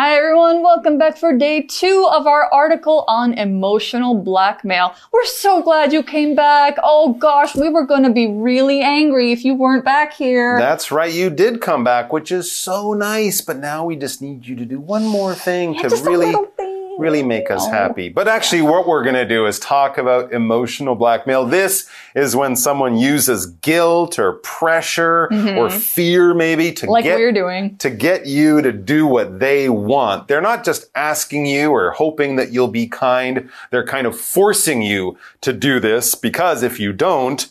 Hi everyone, welcome back for day two of our article on emotional blackmail. We're so glad you came back. Oh gosh, we were gonna be really angry if you weren't back here. That's right, you did come back, which is so nice, but now we just need you to do one more thing Yeah, to really. Really make us Oh. happy. But actually, what we're going to do is talk about emotional blackmail. This is when someone uses guilt or pressure or fear, maybe, to Mm-hmm. Like get we're doing. to get you to do what they want. They're not just asking you or hoping that you'll be kind. They're kind of forcing you to do this because if you don't,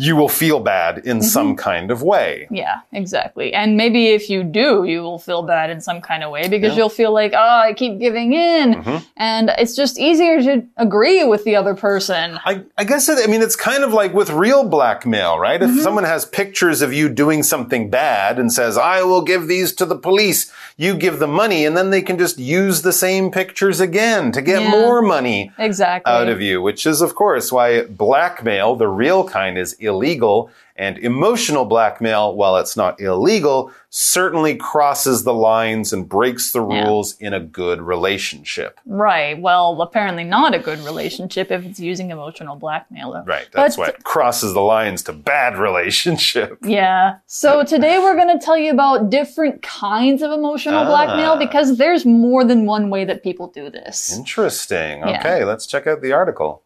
you will feel bad in some kind of way. Yeah, exactly. And maybe if you do, you will feel bad in some kind of way because Yeah. you'll feel like, oh, I keep giving in. Mhm. And it's just easier to agree with the other person. I, I guess it, I mean, it's kind of like with real blackmail, right? If someone has pictures of you doing something bad and says, I will give these to the police, you give them money and then they can just use the same pictures again to get Yeah. more money Exactly. out of you, which is, of course, why blackmail, the real kind, is illegal. And emotional blackmail, while it's not illegal, certainly crosses the lines and breaks the Yeah. rules in a good relationship. Right. Well, apparently not a good relationship if it's using emotional blackmail. Right. That's But- what crosses the lines to bad relationship. Yeah. So today we're going to tell you about different kinds of emotional Ah. blackmail because there's more than one way that people do this. Interesting. Yeah. Okay, let's check out the article.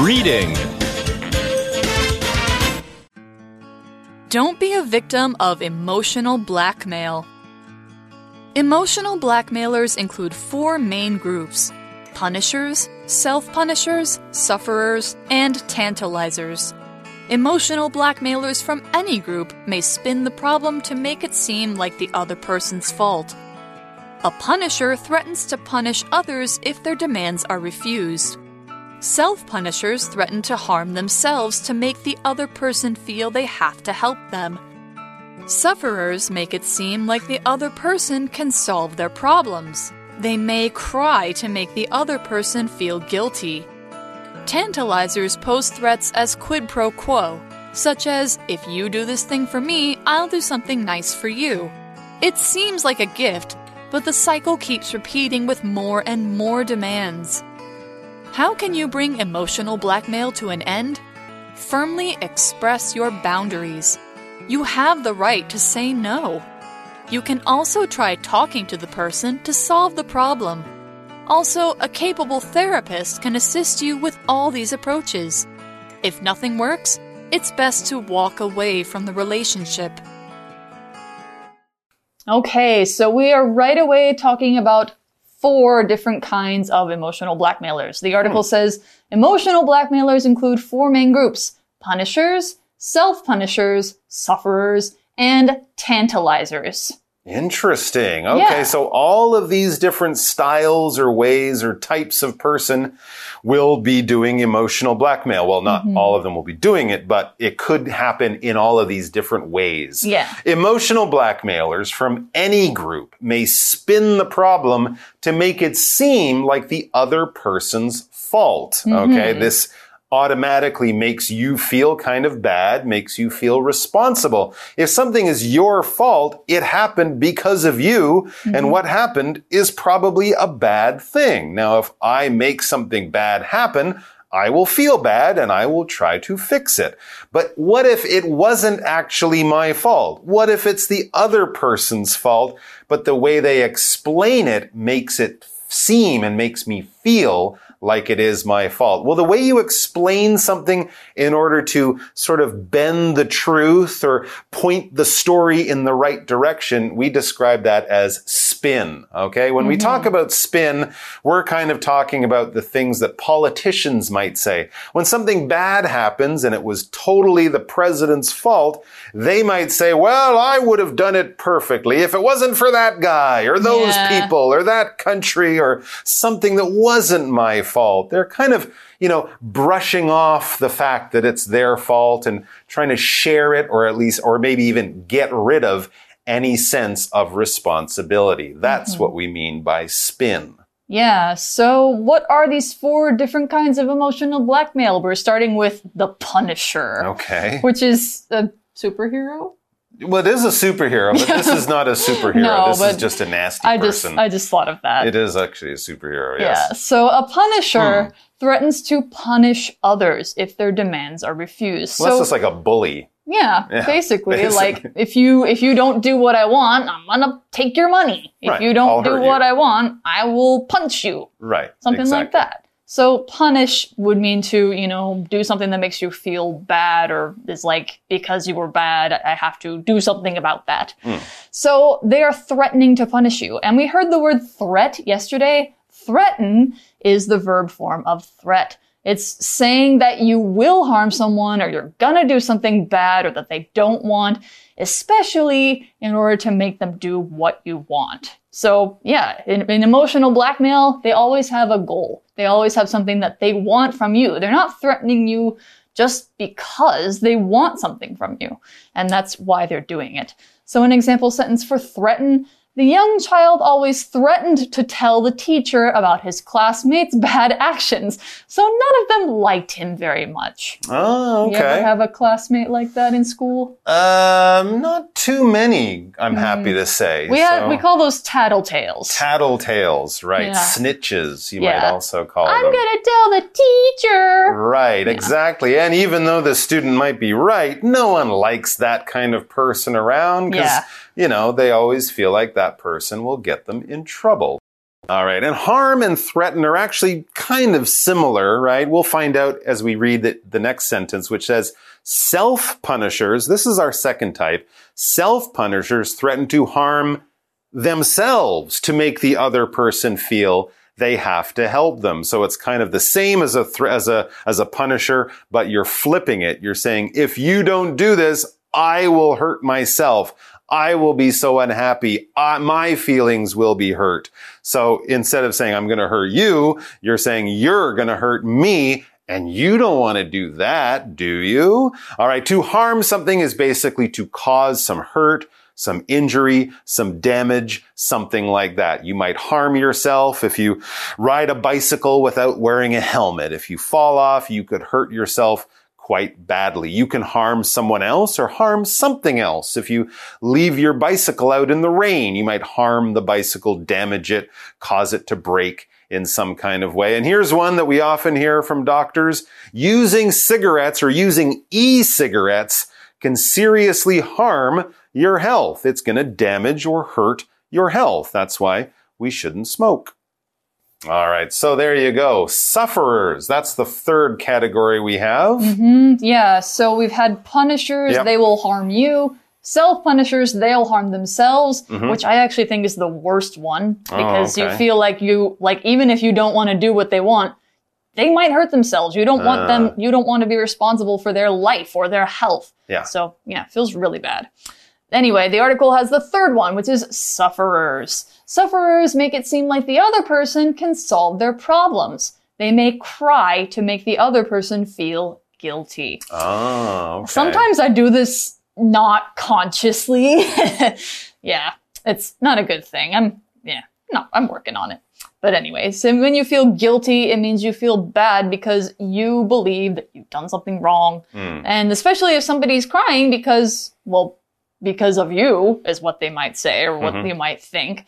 Reading. Don't be a victim of emotional blackmail. Emotional blackmailers include four main groups punishers, self punishers, sufferers, and tantalizers. Emotional blackmailers from any group may spin the problem to make it seem like the other person's fault. A punisher threatens to punish others if their demands are refused. Self punishers threaten to harm themselves to make the other person feel they have to help them. Sufferers make it seem like the other person can solve their problems. They may cry to make the other person feel guilty. Tantalizers pose threats as quid pro quo, such as, if you do this thing for me, I'll do something nice for you. It seems like a gift, but the cycle keeps repeating with more and more demands. How can you bring emotional blackmail to an end? Firmly express your boundaries. You have the right to say no. You can also try talking to the person to solve the problem. Also, a capable therapist can assist you with all these approaches. If nothing works, it's best to walk away from the relationship. Okay, so we are right away talking about four different kinds of emotional blackmailers. The article hmm. says emotional blackmailers include four main groups punishers, self punishers, sufferers, and tantalizers. Interesting. Okay, Yeah. so all of these different styles or ways or types of person will be doing emotional blackmail. Well, not Mm-hmm. all of them will be doing it, but it could happen in all of these different ways. Yeah. Emotional blackmailers from any group may spin the problem to make it seem like the other person's fault. Okay, this automatically makes you feel kind of bad, makes you feel responsible. If something is your fault, it happened because of you, and mm-hmm. what happened is probably a bad thing. Now, if I make something bad happen, I will feel bad and I will try to fix it. But what if it wasn't actually my fault? What if it's the other person's fault, but the way they explain it makes it seem and makes me feel like it is my fault. Well, the way you explain something in order to sort of bend the truth or point the story in the right direction, we describe that as spin. Okay. When we talk mm-hmm. about spin, we're kind of talking about the things that politicians might say. When something bad happens and it was totally the president's fault, they might say, well, I would have done it perfectly if it wasn't for that guy or those Yeah. people or that country or something that wasn't my fault. They're kind of, you know, brushing off the fact that it's their fault and trying to share it or at least, or maybe even get rid of any sense of responsibility. That's what we mean by spin. Yeah, so what are these four different kinds of emotional blackmail? We're starting with the Punisher, Okay. which is a superhero. Well, it is a superhero, but this is not a superhero. No, this is just a nasty I just person. I just thought of that. it is actually a superhero, Yeah. yes. Hmm. So a punisher threatens to punish others if their demands are refused. Well, so that's just like a bully. Yeah, Yeah, basically, basically. like if you if you don't do what I want, I'm gonna take your money. If Right, you don't I'll do what you. I want, I will punch you. Right. Something like that. So punish would mean to, you know, do something that makes you feel bad or is like because you were bad, I have to do something about that. Hmm. So they are threatening to punish you. And we heard the word threat yesterday. Threaten is the verb form of threat. It's saying that you will harm someone or you're gonna do something bad or that they don't want, especially in order to make them do what you want. So yeah, in, in emotional blackmail, they always have a goal. They always have something that they want from you. They're not threatening you just because they want something from you. And that's why they're doing it. So an example sentence for threaten, the young child always threatened to tell the teacher about his classmates' bad actions, so none of them liked him very much. Oh, You ever have a classmate like that in school? Um, not too many, I'm happy to say. We had So- we call those tattletales. tattletales, right? Yeah. Snitches, you might also call I'm them. gonna tell the teacher. Right, exactly. And even though the student might be right, no one likes that kind of person around because, Yeah. you know, they always feel like that person will get them in trouble. All right. And harm and threaten are actually kind of similar, right? We'll find out as we read the, the next sentence, which says self punishers. This is our second type. Self punishers threaten to harm themselves to make the other person feel they have to help them. So it's kind of the same as a as a as a punisher, but you're flipping it. You're saying if you don't do this, I will hurt myself. I will be so unhappy. I, my feelings will be hurt. So instead of saying I'm going to hurt you, you're saying you're going to hurt me. And you don't want to do that, do you? All right. To harm something is basically to cause some hurt, some injury, some damage, something like that. You might harm yourself if you ride a bicycle without wearing a helmet. If you fall off, you could hurt yourself quite badly. You can harm someone else or harm something else. If you leave your bicycle out in the rain, you might harm the bicycle, damage it, cause it to break in some kind of way. And here's one that we often hear from doctors. Using cigarettes or using e-cigarettes can seriously harm your health. It's going to damage or hurt your health. That's why we shouldn't smoke. All right. So there you go. Sufferers. That's the third category we have. hmm Yeah, so we've had punishers, Yep. they will harm you. Self punishers, they'll harm themselves, which I actually think is the worst one because Mm-hmm. Oh, okay. you feel like you, like, even if you don't want to do what they want, they might hurt themselves. You don't want Ah. them, you don't want to be responsible for their life or their health. Yeah. So, yeah, feels really bad. Anyway, the article has the third one, which is sufferers. Sufferers make it seem like the other person can solve their problems. They may cry to make the other person feel guilty. Oh, okay. Sometimes I do this not consciously. yeah, it's not a good thing. I'm, yeah, no, I'm working on it. But anyway, so when you feel guilty, it means you feel bad because you believe that you've done something wrong. Hmm. And especially if somebody's crying because, well, because of you is what they might say or what Mhm. you might think.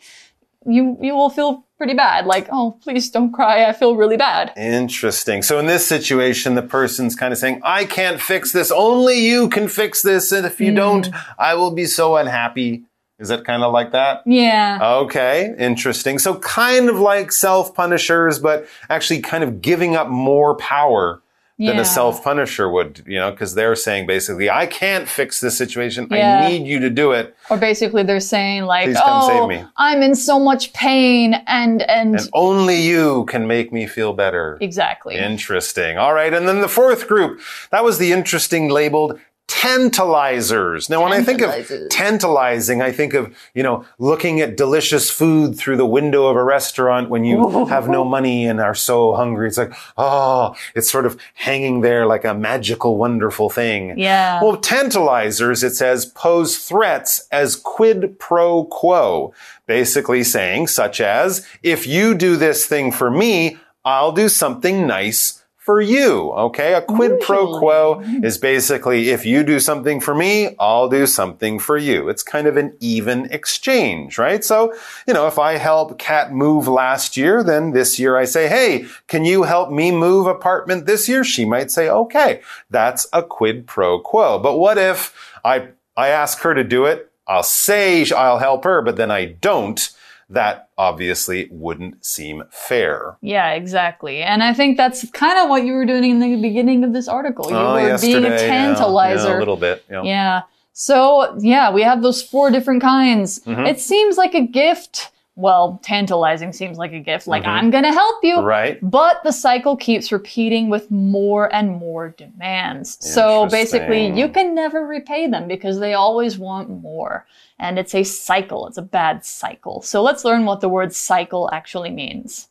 You, you will feel pretty bad. Like, oh, please don't cry. I feel really bad. Interesting. So in this situation, the person's kind of saying, I can't fix this. Only you can fix this. And if you Hmm. don't, I will be so unhappy. Is it kind of like that? Yeah. Okay, interesting. So kind of like self-punishers, but actually kind of giving up more power than Yeah. a self-punisher would, you know, because they're saying basically, I can't fix this situation. Yeah. I need you to do it. Or basically they're saying like, Please come "Oh, save me." I'm in so much pain and and, And only you can make me feel better. exactly. Interesting. All right. And then the fourth group, that was the interesting labeled tantalizers. Now, when I think of tantalizing, I think of, you know, looking at delicious food through the window of a restaurant when you have no money and are so hungry. It's like, oh, it's sort of hanging there like a magical, wonderful thing. Yeah. Well, tantalizers, it says, pose threats as quid pro quo, basically saying, such as, if you do this thing for me, I'll do something nice for you. Okay. A quid pro quo is basically if you do something for me, I'll do something for you. It's kind of an even exchange, right? So, you know, if I help Kat move last year, then this year I say, Hey, can you help me move apartment this year? She might say, okay, that's a quid pro quo. But what if I, I ask her to do it? I'll say I'll help her, but then I don't. That obviously wouldn't seem fair. Yeah, exactly. And I think that's kind of what you were doing in the beginning of this article. You oh, were being a yesterday, yeah, tantalizer. Yeah, a little bit. Yeah. Yeah. So, yeah, we have those four different kinds. Mm-hmm. It seems like a gift. Well, tantalizing seems like a gift. Like, I'm going to help you. Mm-hmm. Right. But the cycle keeps repeating with more and more demands. So basically, you can never repay them because they always want more. And it's a cycle. It's a bad cycle. So let's learn what the word cycle actually means.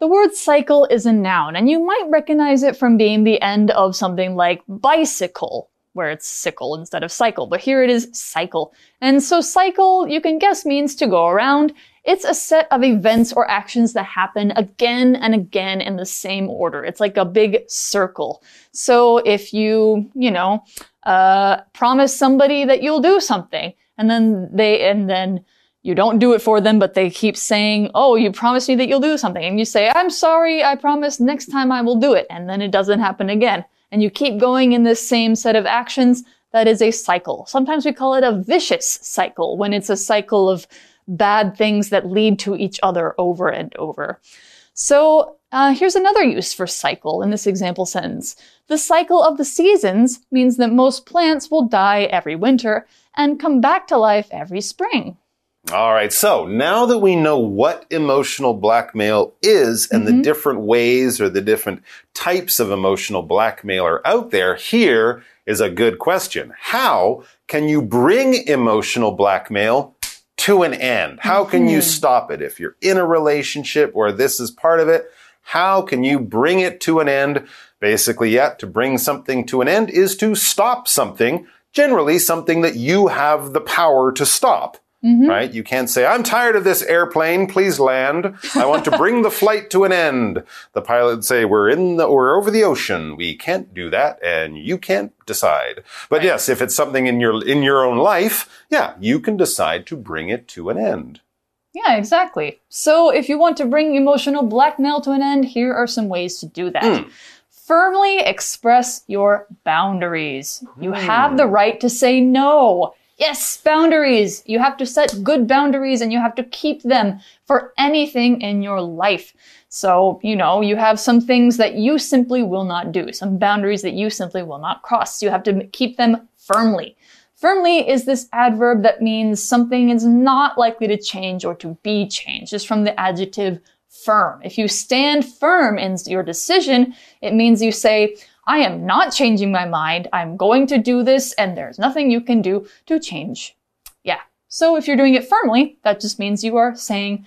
The word cycle is a noun, and you might recognize it from being the end of something like bicycle, where it's sickle instead of cycle, but here it is cycle. And so cycle, you can guess, means to go around. It's a set of events or actions that happen again and again in the same order. It's like a big circle. So if you, you know, uh, promise somebody that you'll do something, and then they, and then you don't do it for them, but they keep saying, Oh, you promised me that you'll do something. And you say, I'm sorry, I promise next time I will do it. And then it doesn't happen again. And you keep going in this same set of actions. That is a cycle. Sometimes we call it a vicious cycle when it's a cycle of bad things that lead to each other over and over. So uh, here's another use for cycle in this example sentence. The cycle of the seasons means that most plants will die every winter and come back to life every spring. All right. So now that we know what emotional blackmail is and Mm-hmm. the different ways or the different types of emotional blackmail are out there, here is a good question. How can you bring emotional blackmail to an end? How can Mm-hmm. you stop it? If you're in a relationship where this is part of it, how can you bring it to an end? Basically, yeah, to bring something to an end is to stop something, generally something that you have the power to stop. Mm-hmm. Right? You can't say, I'm tired of this airplane. Please land. I want to bring the flight to an end. The pilot would say, we're in the, we're over the ocean. We can't do that and you can't decide. But yes, if it's something in your, in your own life, yeah, you can decide to bring it to an end. Yeah, exactly. So if you want to bring emotional blackmail to an end, here are some ways to do that. Hmm. Firmly express your boundaries. You have the hmm. right to say no. Yes, boundaries. You have to set good boundaries and you have to keep them for anything in your life. So, you know, you have some things that you simply will not do, some boundaries that you simply will not cross. You have to keep them firmly. Firmly is this adverb that means something is not likely to change or to be changed, just from the adjective firm. If you stand firm in your decision, it means you say, I am not changing my mind. I'm going to do this and there's nothing you can do to change. Yeah. So if you're doing it firmly, that just means you are saying,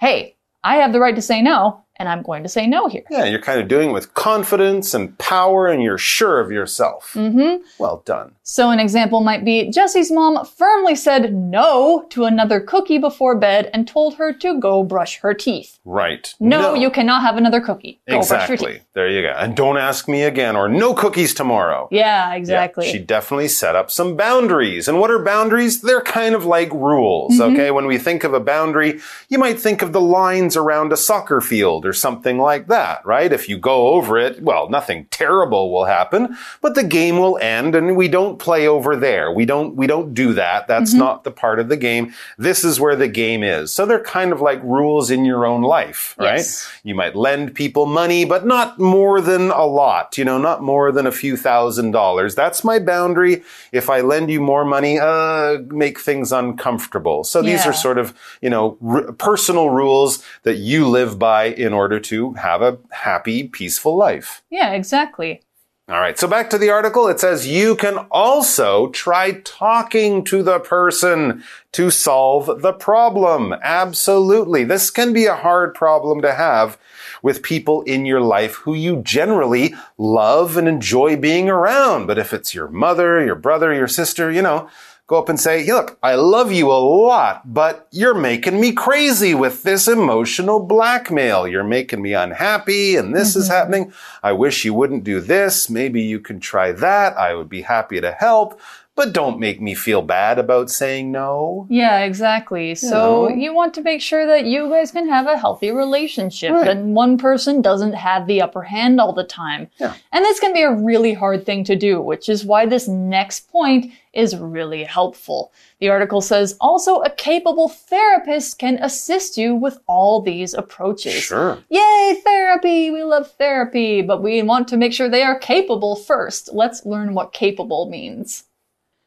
Hey, I have the right to say no and I'm going to say no here. Yeah, you're kind of doing it with confidence and power and you're sure of yourself. Mm-hmm. Well done. So an example might be Jessie's mom firmly said no to another cookie before bed and told her to go brush her teeth. Right. No, you cannot have another cookie. Go brush your Exactly. There you go. And don't ask me again or no cookies tomorrow. Yeah, Yeah, exactly. she definitely set up some boundaries. And what are boundaries? They're kind of like rules, Mm-hmm. okay? When we think of a boundary, you might think of the lines around a soccer field or something like that, right? If you go over it, well, nothing terrible will happen, but the game will end and we don't play over there. We don't, we don't do that. That's Mm-hmm. not the part of the game. This is where the game is. So they're kind of like rules in your own life, right? Yes. You might lend people money, but not more than a lot, you know, not more than a few thousand dollars. That's my boundary. If I lend you more money, uh, make things uncomfortable. So these Yeah. are sort of, you know, r- personal rules that you live by in order to have a happy, peaceful life. yeah, exactly. All right. So back to the article. It says you can also try talking to the person to solve the problem. Absolutely. This can be a hard problem to have with people in your life who you generally love and enjoy being around. But if it's your mother, your brother, your sister, you know, go up and say, Look, I love you a lot, but you're making me crazy with this emotional blackmail. You're making me unhappy, and this mm -hmm. is mm-hmm. happening. I wish you wouldn't do this. Maybe you can try that. I would be happy to help but don't make me feel bad about saying no. Yeah, exactly. You so know? you want to make sure that you guys can have a healthy relationship right. and one person doesn't have the upper hand all the time. Yeah. And this can be a really hard thing to do, which is why this next point is really helpful. The article says also a capable therapist can assist you with all these approaches. Sure. Yay, therapy! We love therapy, but we want to make sure they are capable first. Let's learn what capable means.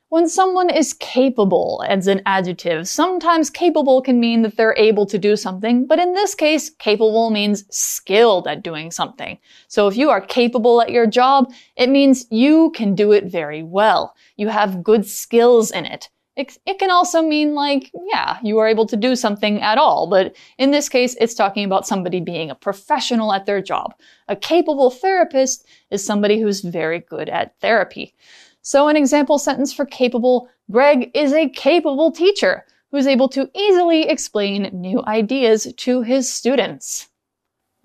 When someone is capable as an adjective, sometimes capable can mean that they're able to do something, but in this case, capable means skilled at doing something. So if you are capable at your job, it means you can do it very well. You have good skills in it. It, it can also mean like, yeah, you are able to do something at all, but in this case, it's talking about somebody being a professional at their job. A capable therapist is somebody who's very good at therapy. So an example sentence for capable, Greg is a capable teacher who's able to easily explain new ideas to his students.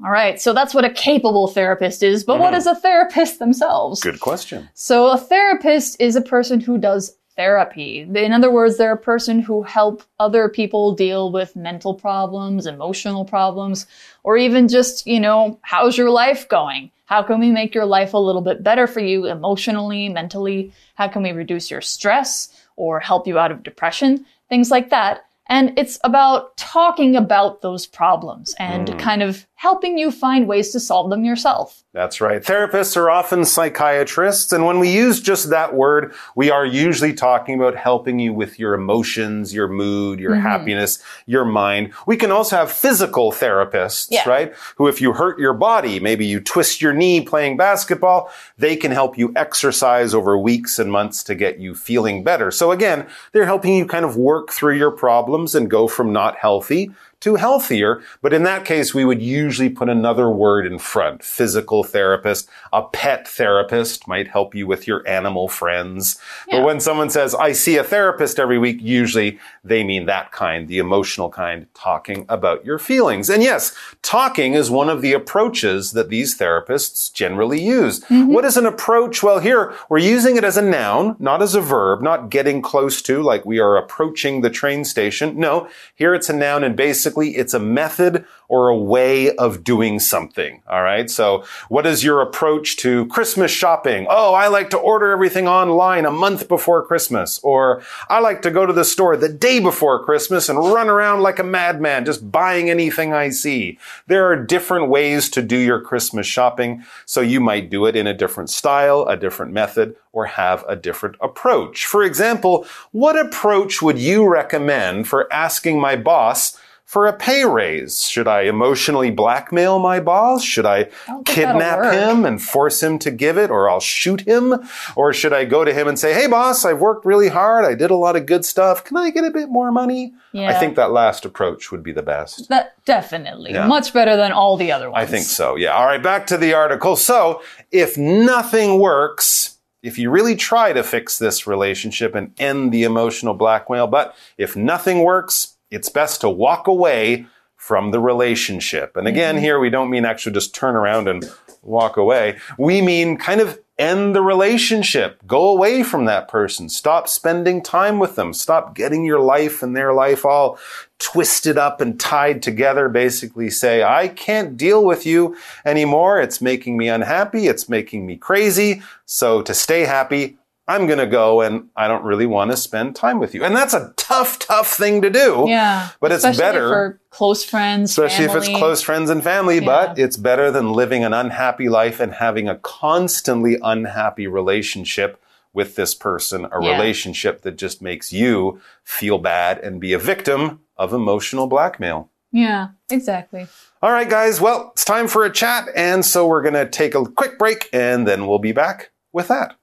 All right, so that's what a capable therapist is, but mm -hmm. what mm-hmm. a therapist themselves? Good question. So a therapist is a person who does therapy. In other words, they're a person who help other people deal with mental problems, emotional problems, or even just, you know, how's your life going? How can we make your life a little bit better for you emotionally, mentally? How can we reduce your stress or help you out of depression? Things like that. And it's about talking about those problems and mm. kind of helping you find ways to solve them yourself. That's right. Therapists are often psychiatrists, and when we use just that word, we are usually talking about helping you with your emotions, your mood, your mm-hmm. happiness, your mind. We can also have physical therapists, yeah. right? Who, if you hurt your body, maybe you twist your knee playing basketball, they can help you exercise over weeks and months to get you feeling better. So again, they're helping you kind of work through your problems and go from not healthy to healthier. But in that case, we would usually put another word in front. Physical therapist, a pet therapist might help you with your animal friends. Yeah. But when someone says, I see a therapist every week, usually they mean that kind, the emotional kind, talking about your feelings. And yes, talking is one of the approaches that these therapists generally use. Mm -hmm. What is an approach? Well, here we're using it as a noun, not as a verb, not getting close to, like we are approaching the train station. No, here it's a noun and basically basically it's a method or a way of doing something. All right. So what is your approach to Christmas shopping? Oh, I like to order everything online a month before Christmas. Or I like to go to the store the day before Christmas and run around like a madman, just buying anything I see. There are different ways to do your Christmas shopping. So you might do it in a different style, a different method, or have a different approach. For example, what approach would you recommend for asking my boss for a pay raise? Should I emotionally blackmail my boss? Should I kidnap him and force him to give it or I'll shoot him? Or should I go to him and say, Hey boss, I've worked really hard. I did a lot of good stuff. Can I get a bit more money? Yeah. I think that last approach would be the best. That definitely. Yeah. Much better than all the other ones. I think so. Yeah. All right. Back to the article. So if nothing works, if you really try to fix this relationship and end the emotional blackmail, but if nothing works, it's best to walk away from the relationship. And again, mm-hmm. here we don't mean actually just turn around and walk away. We mean kind of end the relationship. Go away from that person. Stop spending time with them. Stop getting your life and their life all twisted up and tied together. Basically say, I can't deal with you anymore. It's making me unhappy. It's making me crazy. So to stay happy, I'm going to go and I don't really want to spend time with you. And that's a tough, tough thing to do. Yeah. But it's better for close friends, especially family. if it's close friends and family, yeah. but it's better than living an unhappy life and having a constantly unhappy relationship with this person, a yeah. relationship that just makes you feel bad and be a victim of emotional blackmail. Yeah, exactly. All right, guys. Well, it's time for a chat. And so we're going to take a quick break and then we'll be back with that.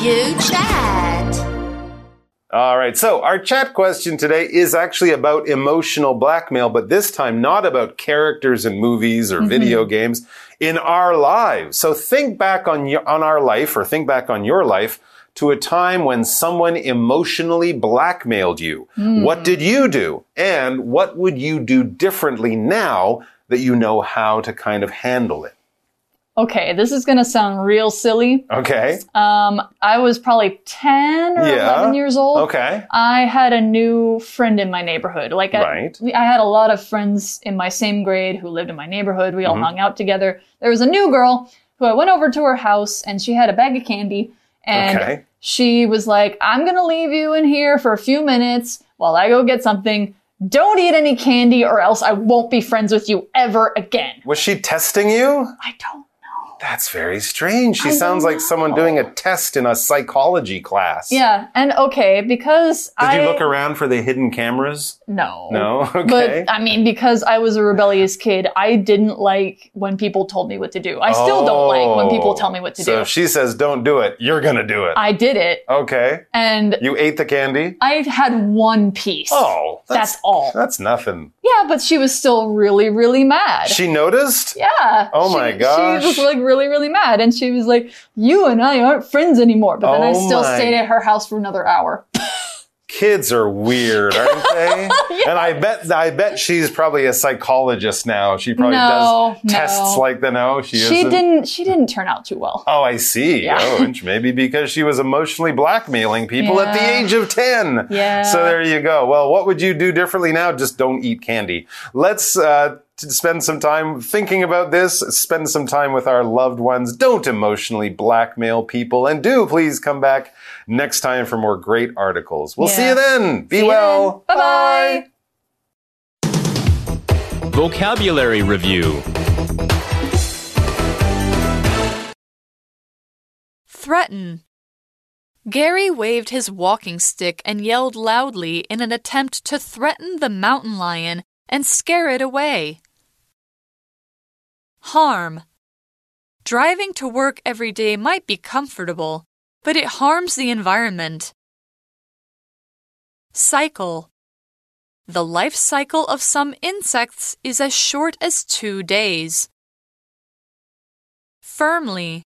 You Chat. All right, so our chat question today is actually about emotional blackmail, but this time not about characters in movies or mm -hmm. video games. in our lives. So think back on your, on our life or think back on your life to a time when someone emotionally blackmailed you. What did you do? And what would you do differently now that you know how to kind of handle it? Okay, this is gonna sound real silly. Okay. Um, I was probably 10 or Yeah. 11 years old. Okay. I had a new friend in my neighborhood. Like, I, Right. I had a lot of friends in my same grade who lived in my neighborhood. We all Mm-hmm. hung out together. There was a new girl who I went over to her house and she had a bag of candy. And Okay. she was like, I'm going to leave you in here for a few minutes while I go get something. Don't eat any candy or else I won't be friends with you ever again. Was she testing you? I don't. That's very strange. She I sounds like someone doing a test in a psychology class. Yeah. And okay, because Did I. you look around for the hidden cameras? No. No? Okay. But I mean, because I was a rebellious kid, I didn't like when people told me what to do. I still don't like when people tell me what to Oh. so do. if she says don't do it, you're gonna do it. I did it, okay. and You ate the candy? I had one piece. Oh, that's, all. That's nothing. Yeah, but she was still really, really mad. She noticed? yeah. Oh she- my gosh. She was like really, really really mad, and she was like, "You and I aren't friends anymore." But then I Oh still my- stayed at her house for another hour. Kids are weird, aren't they? And I bet I bet she's probably a psychologist now. She probably No, does tests no. like the no, she, She isn't. didn't. She didn't turn out too well. Oh, I see. Yeah. Oh, maybe because she was emotionally blackmailing people at the age of 10. Yeah. So there you go. Well, what would you do differently now? Just don't eat candy. Let's uh, t- spend some time thinking about this. Spend some time with our loved ones. Don't emotionally blackmail people. And do please come back next time for more great articles. We'll see you then. Be See well. then. Bye-bye. Vocabulary Review Threaten. Gary waved his walking stick and yelled loudly in an attempt to threaten the mountain lion and scare it away. Harm. Driving to work every day might be comfortable, but it harms the environment. Cycle. The life cycle of some insects is as short as two days. Firmly.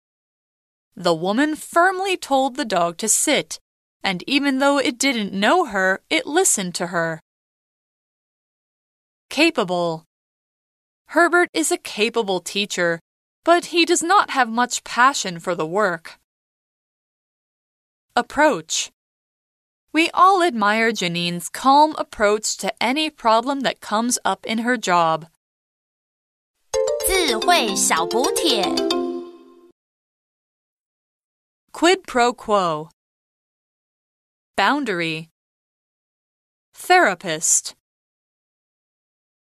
The woman firmly told the dog to sit, and even though it didn't know her, it listened to her. Capable. Herbert is a capable teacher, but he does not have much passion for the work. Approach. We all admire Janine's calm approach to any problem that comes up in her job. 智慧小补帖。 Quid pro quo. Boundary. Therapist.